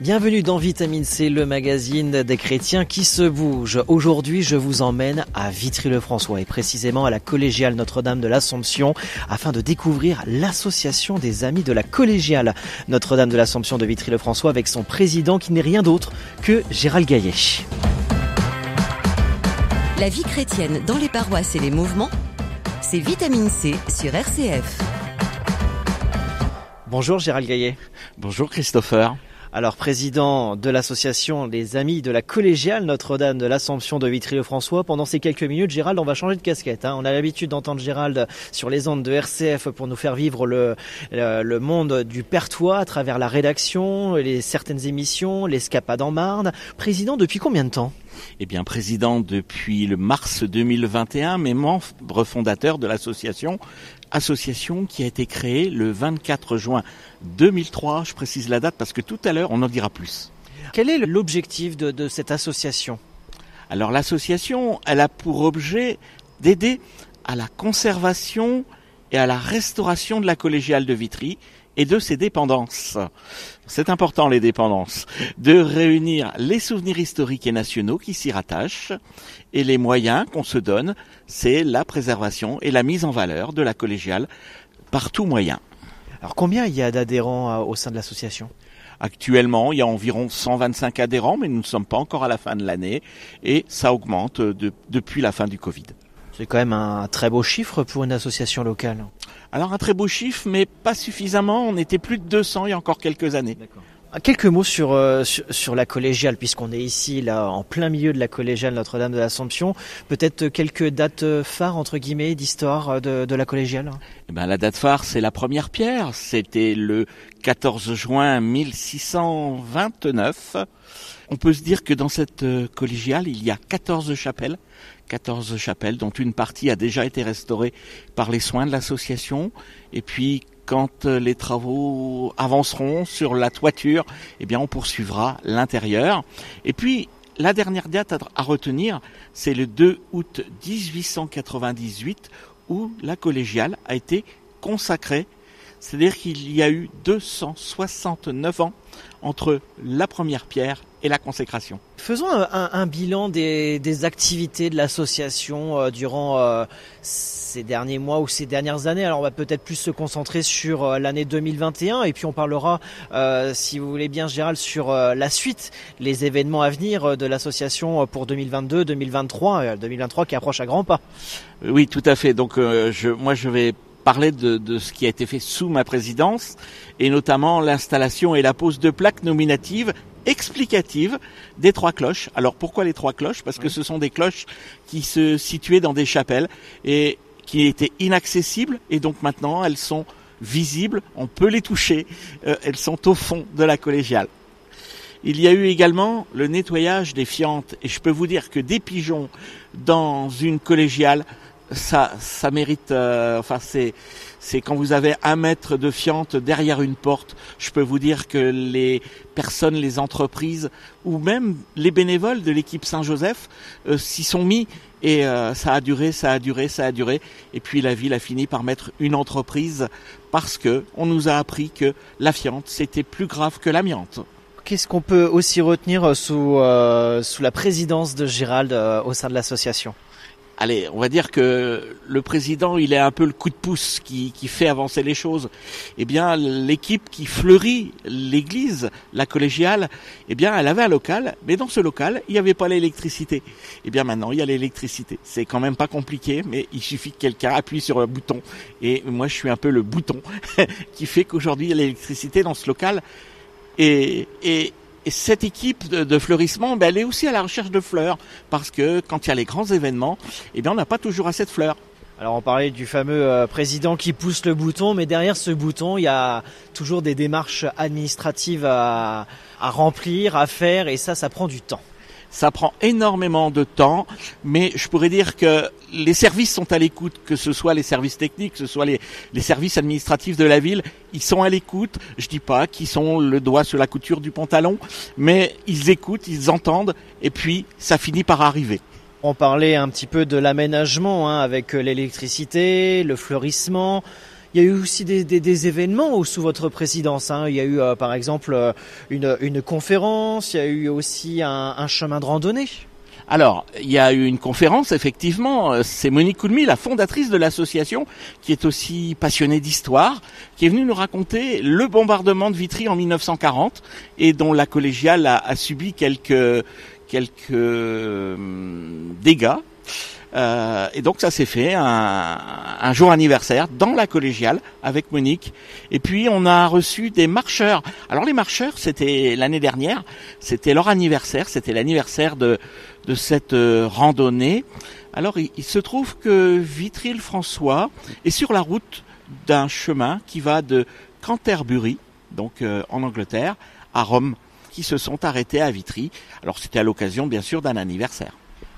Bienvenue dans Vitamine C, le magazine des chrétiens qui se bougent. Aujourd'hui, je vous emmène à Vitry-le-François et précisément à la collégiale Notre-Dame de l'Assomption afin de découvrir l'association des amis de la collégiale Notre-Dame de l'Assomption de Vitry-le-François avec son président qui n'est rien d'autre que Gérald Gaillet. La vie chrétienne dans les paroisses et les mouvements, c'est Vitamine C sur RCF. Bonjour Gérald Gaillet. Bonjour Christopher. Alors, président de l'association Les Amis de la Collégiale Notre-Dame de l'Assomption de Vitry-le-François, pendant ces quelques minutes, Gérald, on va changer de casquette. Hein. On a l'habitude d'entendre Gérald sur les ondes de RCF pour nous faire vivre le, le, monde du Pertois à travers la rédaction, les certaines émissions, l'escapade en Marne. Président depuis combien de temps? Eh bien, président depuis le mars 2021, mais membre fondateur de l'association, association qui a été créée le 24 juin 2003. Je précise la date parce que tout à l'heure, on en dira plus. Quel est l'objectif de, de cette association? Alors, l'association, elle a pour objet d'aider à la conservation et à la restauration de la collégiale de Vitry et de ses dépendances. C'est important les dépendances. De réunir les souvenirs historiques et nationaux qui s'y rattachent et les moyens qu'on se donne, c'est la préservation et la mise en valeur de la collégiale par tout moyen. Alors combien il y a d'adhérents euh, au sein de l'association? Actuellement, il y a environ 125 adhérents, mais nous ne sommes pas encore à la fin de l'année et ça augmente depuis la fin du Covid. C'est quand même un très beau chiffre pour une association locale. Alors un très beau chiffre, mais pas suffisamment. On était plus de 200 il y a encore quelques années. Ah, quelques mots sur, euh, sur, la collégiale, puisqu'on est ici, là, en plein milieu de la collégiale Notre-Dame de l'Assomption. Peut-être quelques dates phares, entre guillemets, d'histoire de, de, la collégiale eh ben, La date phare, c'est la première pierre. C'était le 14 juin 1629. On peut se dire que dans cette euh, collégiale, il y a 14 chapelles 14 chapelles, dont une partie a déjà été restaurée par les soins de l'association. Et puis, quand euh, les travaux avanceront sur la toiture, eh bien, on poursuivra l'intérieur. Et puis, la dernière date à retenir, c'est le 2 août 1898, où la collégiale a été consacrée. C'est-à-dire qu'il y a eu 269 ans entre la première pierre et la consécration. Faisons un, bilan des, activités de l'association euh, durant euh, ces derniers mois ou ces dernières années. Alors on va peut-être plus se concentrer sur euh, l'année 2021 et puis on parlera, si vous voulez bien Gérald, sur la suite, les événements à venir de l'association pour 2022, 2023, 2023 qui approche à grands pas. Oui, tout à fait. Donc je, moi je vais parler de, de, ce qui a été fait sous ma présidence et notamment l'installation et la pose de plaques nominatives explicatives des trois cloches. Alors pourquoi les trois cloches? Parce que ce sont des cloches qui se situaient dans des chapelles et qui étaient inaccessibles et donc maintenant elles sont visibles, on peut les toucher, euh, elles sont au fond de la collégiale. Il y a eu également le nettoyage des fientes et je peux vous dire que des pigeons dans une collégiale, ça, ça mérite. Euh, enfin, c'est, quand vous avez un mètre de fiente derrière une porte. Je peux vous dire que les personnes, les entreprises ou même les bénévoles de l'équipe Saint-Joseph euh, s'y sont mis et euh, ça a duré, ça a duré, ça a duré. Et puis la ville a fini par mettre une entreprise parce que on nous a appris que la fiente c'était plus grave que l'amiante. Qu'est-ce qu'on peut aussi retenir sous, sous la présidence de Gérald au sein de l'association? Allez, on va dire que le président, il est un peu le coup de pouce qui, qui fait avancer les choses. Eh bien, l'équipe qui fleurit l'église, la collégiale, eh bien, elle avait un local, mais dans ce local, il n'y avait pas l'électricité. Eh bien, maintenant, il y a l'électricité. C'est quand même pas compliqué, mais il suffit que quelqu'un appuie sur un bouton. Et moi, je suis un peu le bouton qui fait qu'aujourd'hui, il y a l'électricité dans ce local. Et, et, et cette équipe de, fleurissement, ben, elle est aussi à la recherche de fleurs, parce que quand il y a les grands événements, eh bien, on n'a pas toujours assez de fleurs. Alors on parlait du fameux euh, président qui pousse le bouton, mais derrière ce bouton, il y a toujours des démarches administratives à, remplir, à faire, et ça, ça prend du temps. Ça prend énormément de temps, mais je pourrais dire que les services sont à l'écoute, que ce soit les services techniques, que ce soit les, services administratifs de la ville, ils sont à l'écoute. Je dis pas qu'ils sont le doigt sur la couture du pantalon, mais ils écoutent, ils entendent, et puis ça finit par arriver. On parlait un petit peu de l'aménagement hein, avec euh, l'électricité, le fleurissement. Il y a eu aussi des, événements sous votre présidence. Hein. Il y a eu euh, par exemple euh, une, conférence, il y a eu aussi un, chemin de randonnée. Alors, il y a eu une conférence, effectivement. C'est Monique Coulmy, la fondatrice de l'association, qui est aussi passionnée d'histoire, qui est venue nous raconter le bombardement de Vitry en 1940 et dont la collégiale a, subi quelques euh, dégâts. Euh, et donc ça s'est fait un, un, jour anniversaire dans la collégiale avec Monique. Et puis on a reçu des marcheurs. Alors les marcheurs, c'était l'année dernière, c'était leur anniversaire, c'était l'anniversaire de, de cette euh, randonnée. Alors il, il, se trouve que Vitry-le-François est sur la route d'un chemin qui va de Canterbury, donc euh, en Angleterre, à Rome qui se sont arrêtés à Vitry. Alors c'était à l'occasion bien sûr d'un anniversaire.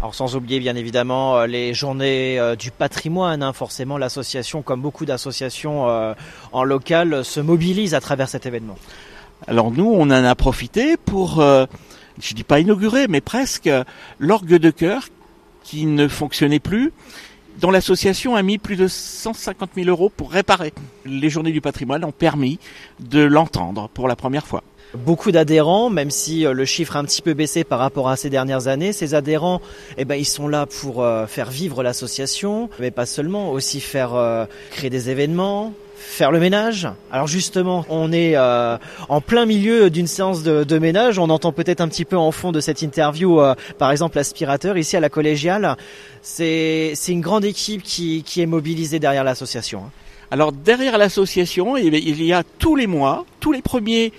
Alors sans oublier bien évidemment euh, les journées euh, du patrimoine, hein. forcément l'association, comme beaucoup d'associations euh, en local, se mobilise à travers cet événement. Alors nous, on en a profité pour, euh, je dis pas inaugurer, mais presque l'orgue de chœur qui ne fonctionnait plus, dont l'association a mis plus de 150 000 euros pour réparer. Les journées du patrimoine ont permis de l'entendre pour la première fois beaucoup d'adhérents, même si euh, le chiffre a un petit peu baissé par rapport à ces dernières années. Ces adhérents, eh ben, ils sont là pour euh, faire vivre l'association, mais pas seulement, aussi faire euh, créer des événements, faire le ménage. Alors justement, on est en plein milieu d'une séance de, ménage. On entend peut-être un petit peu en fond de cette interview, par exemple, l'aspirateur ici à la collégiale. C'est une grande équipe qui, qui est mobilisée derrière l'association. hein. Alors derrière l'association, il y a tous les mois, tous les premiers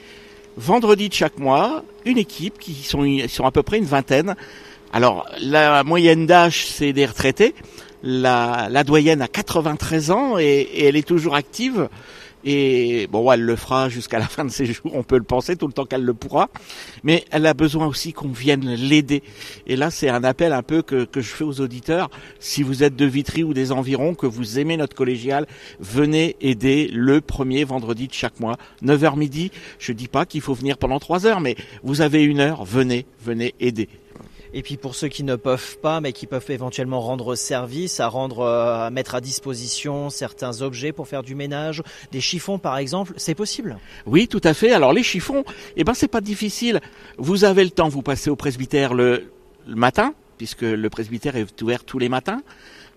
vendredi de chaque mois, une équipe qui sont, à peu près une vingtaine. Alors, la moyenne d'âge, c'est des retraités. La, doyenne a 93 ans et, elle est toujours active. Et bon, elle le fera jusqu'à la fin de ses jours, on peut le penser, tout le temps qu'elle le pourra. Mais elle a besoin aussi qu'on vienne l'aider. Et là, c'est un appel un peu que, que je fais aux auditeurs. Si vous êtes de Vitry ou des environs, que vous aimez notre collégial, venez aider le premier vendredi de chaque mois, 9h midi. Je dis pas qu'il faut venir pendant 3 heures, mais vous avez une heure, venez, venez aider. Et puis pour ceux qui ne peuvent pas, mais qui peuvent éventuellement rendre service, à rendre, euh, à mettre à disposition certains objets pour faire du ménage, des chiffons par exemple, c'est possible? Oui, tout à fait. Alors les chiffons, eh ben c'est pas difficile. Vous avez le temps, vous passez au presbytère le, matin, puisque le presbytère est ouvert tous les matins.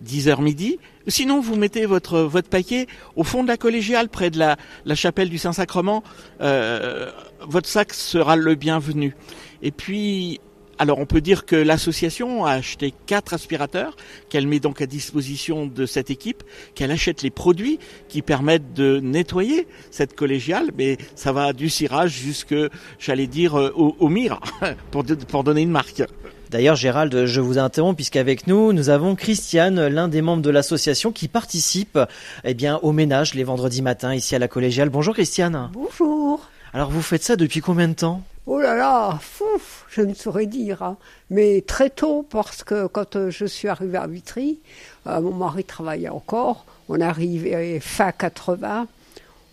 10h midi. Sinon, vous mettez votre votre paquet au fond de la collégiale, près de la, la chapelle du Saint-Sacrement. Euh, votre sac sera le bienvenu. Et puis, alors on peut dire que l'association a acheté quatre aspirateurs qu'elle met donc à disposition de cette équipe, qu'elle achète les produits qui permettent de nettoyer cette collégiale, mais ça va du cirage jusque, j'allais dire, au, au mire, pour, pour donner une marque. D'ailleurs, Gérald, je vous interromps puisqu'avec nous, nous avons Christiane, l'un des membres de l'association qui participe eh bien, au ménage les vendredis matins ici à la collégiale. Bonjour Christiane. Bonjour. Alors vous faites ça depuis combien de temps? Oh là là, fouf, je ne saurais dire. Hein. Mais très tôt, parce que quand euh, je suis arrivée à Vitry, euh, mon mari travaillait encore. On arrivé fin 80.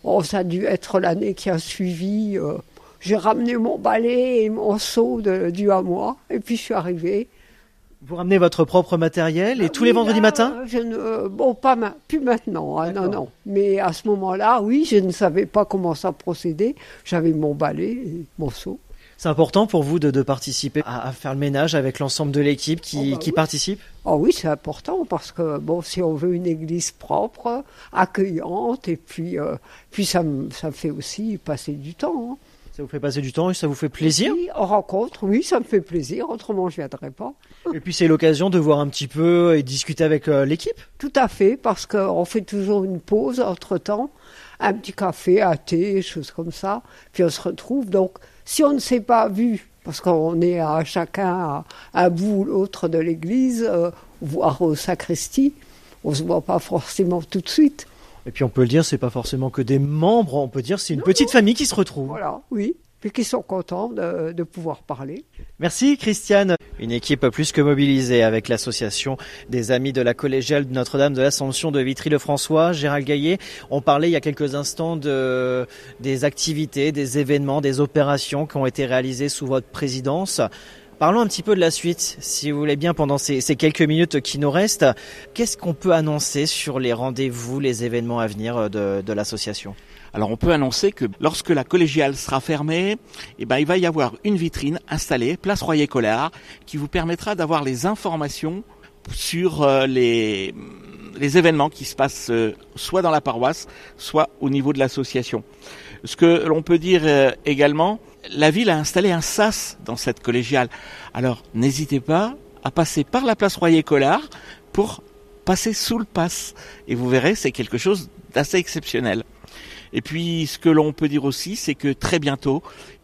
Oh, ça a dû être l'année qui a suivi. Euh, j'ai ramené mon balai et mon seau de, dû à moi. Et puis je suis arrivée. Vous ramenez votre propre matériel et Ah tous les vendredis matins Bon, pas ma- plus maintenant, hein, non, non. Mais à ce moment-là, oui, je ne savais pas comment ça procédait. J'avais mon balai et mon seau. C'est important pour vous de, de participer à, à faire le ménage avec l'ensemble de l'équipe qui, Oh bah qui oui. participe? Ah oui, c'est important parce que bon, si on veut une église propre, accueillante, et puis, euh, puis ça, me, ça me fait aussi passer du temps. hein. Ça vous fait passer du temps et ça vous fait plaisir? Oui, on rencontre, oui, ça me fait plaisir, autrement je viendrais pas. Et puis c'est l'occasion de voir un petit peu et discuter avec euh, l'équipe? Tout à fait, parce qu'on fait toujours une pause entre-temps, un petit café, un thé, choses comme ça, puis on se retrouve. Donc, si on ne s'est pas vu, parce qu'on est à chacun à un bout ou l'autre de l'église, euh, voire au sacristie, on se voit pas forcément tout de suite. Et puis on peut le dire, c'est pas forcément que des membres, on peut dire c'est une petite famille qui se retrouve. Voilà, oui. Puis qui sont contents de, pouvoir parler. Merci Christiane. Une équipe plus que mobilisée avec l'association des amis de la collégiale Notre-Dame de l'Assomption de Vitry-le-François. Gérald Gaillet, on parlait il y a quelques instants de, des activités, des événements, des opérations qui ont été réalisées sous votre présidence. Parlons un petit peu de la suite, si vous voulez bien, pendant ces, quelques minutes qui nous restent. Qu'est-ce qu'on peut annoncer sur les rendez-vous, les événements à venir de, de l'association? Alors on peut annoncer que lorsque la collégiale sera fermée, eh ben, il va y avoir une vitrine installée, place Royer-Collard, qui vous permettra d'avoir les informations sur euh, les, les événements qui se passent euh, soit dans la paroisse, soit au niveau de l'association. Ce que l'on peut dire euh, également, la ville a installé un sas dans cette collégiale. Alors n'hésitez pas à passer par la place Royer-Collard pour passer sous le pass. Et vous verrez, c'est quelque chose d'assez exceptionnel. Et puis, ce que l'on peut dire aussi, c'est que très bientôt,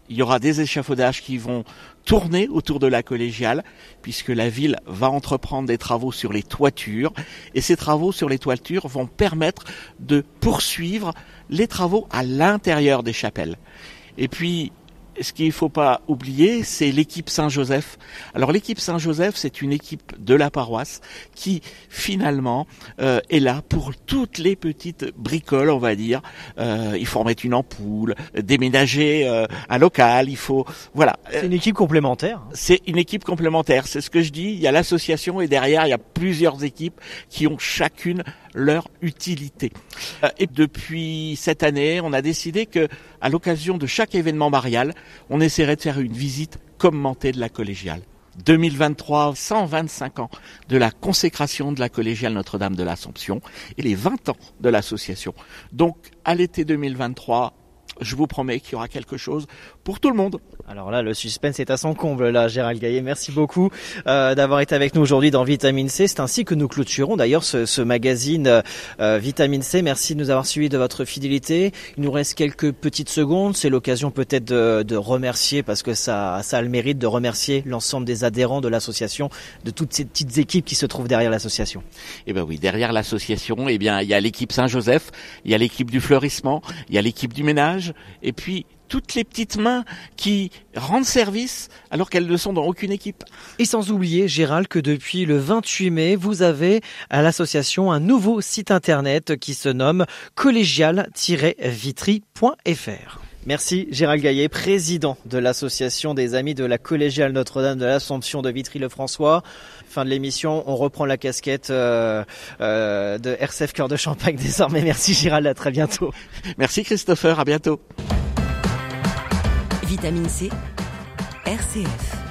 il y aura des échafaudages qui vont tourner autour de la collégiale, puisque la ville va entreprendre des travaux sur les toitures, et ces travaux sur les toitures vont permettre de poursuivre les travaux à l'intérieur des chapelles. Et puis, ce qu'il ne faut pas oublier, c'est l'équipe Saint-Joseph. Alors l'équipe Saint-Joseph, c'est une équipe de la paroisse qui finalement euh, est là pour toutes les petites bricoles, on va dire. Euh, il faut remettre une ampoule, déménager euh, un local, il faut voilà. C'est une équipe complémentaire. C'est une équipe complémentaire, c'est ce que je dis. Il y a l'association et derrière il y a plusieurs équipes qui ont chacune leur utilité. Euh, et depuis cette année, on a décidé que, à l'occasion de chaque événement marial, on essaierait de faire une visite commentée de la collégiale. 2023, 125 ans de la consécration de la collégiale Notre-Dame de l'Assomption et les 20 ans de l'association. Donc, à l'été 2023, je vous promets qu'il y aura quelque chose pour tout le monde. Alors là, le suspense est à son comble, là, Gérald Gaillet. Merci beaucoup euh, d'avoir été avec nous aujourd'hui dans Vitamine C. C'est ainsi que nous clôturons d'ailleurs ce, ce, magazine euh, Vitamine C. Merci de nous avoir suivis de votre fidélité. Il nous reste quelques petites secondes. C'est l'occasion peut-être de, de, remercier, parce que ça, ça a le mérite de remercier l'ensemble des adhérents de l'association, de toutes ces petites équipes qui se trouvent derrière l'association. Eh ben oui, derrière l'association, eh bien, il y a l'équipe Saint-Joseph, il y a l'équipe du fleurissement, il y a l'équipe du ménage, et puis toutes les petites mains qui rendent service alors qu'elles ne sont dans aucune équipe. Et sans oublier, Gérald, que depuis le 28 mai, vous avez à l'association un nouveau site internet qui se nomme collégial-vitry.fr. Merci Gérald Gaillet, président de l'association des Amis de la Collégiale Notre-Dame de l'Assomption de Vitry-le-François. Fin de l'émission, on reprend la casquette euh, euh, de RCF Cœur de Champagne désormais. Merci Gérald, à très bientôt. Merci Christopher, à bientôt. Vitamine C, RCF.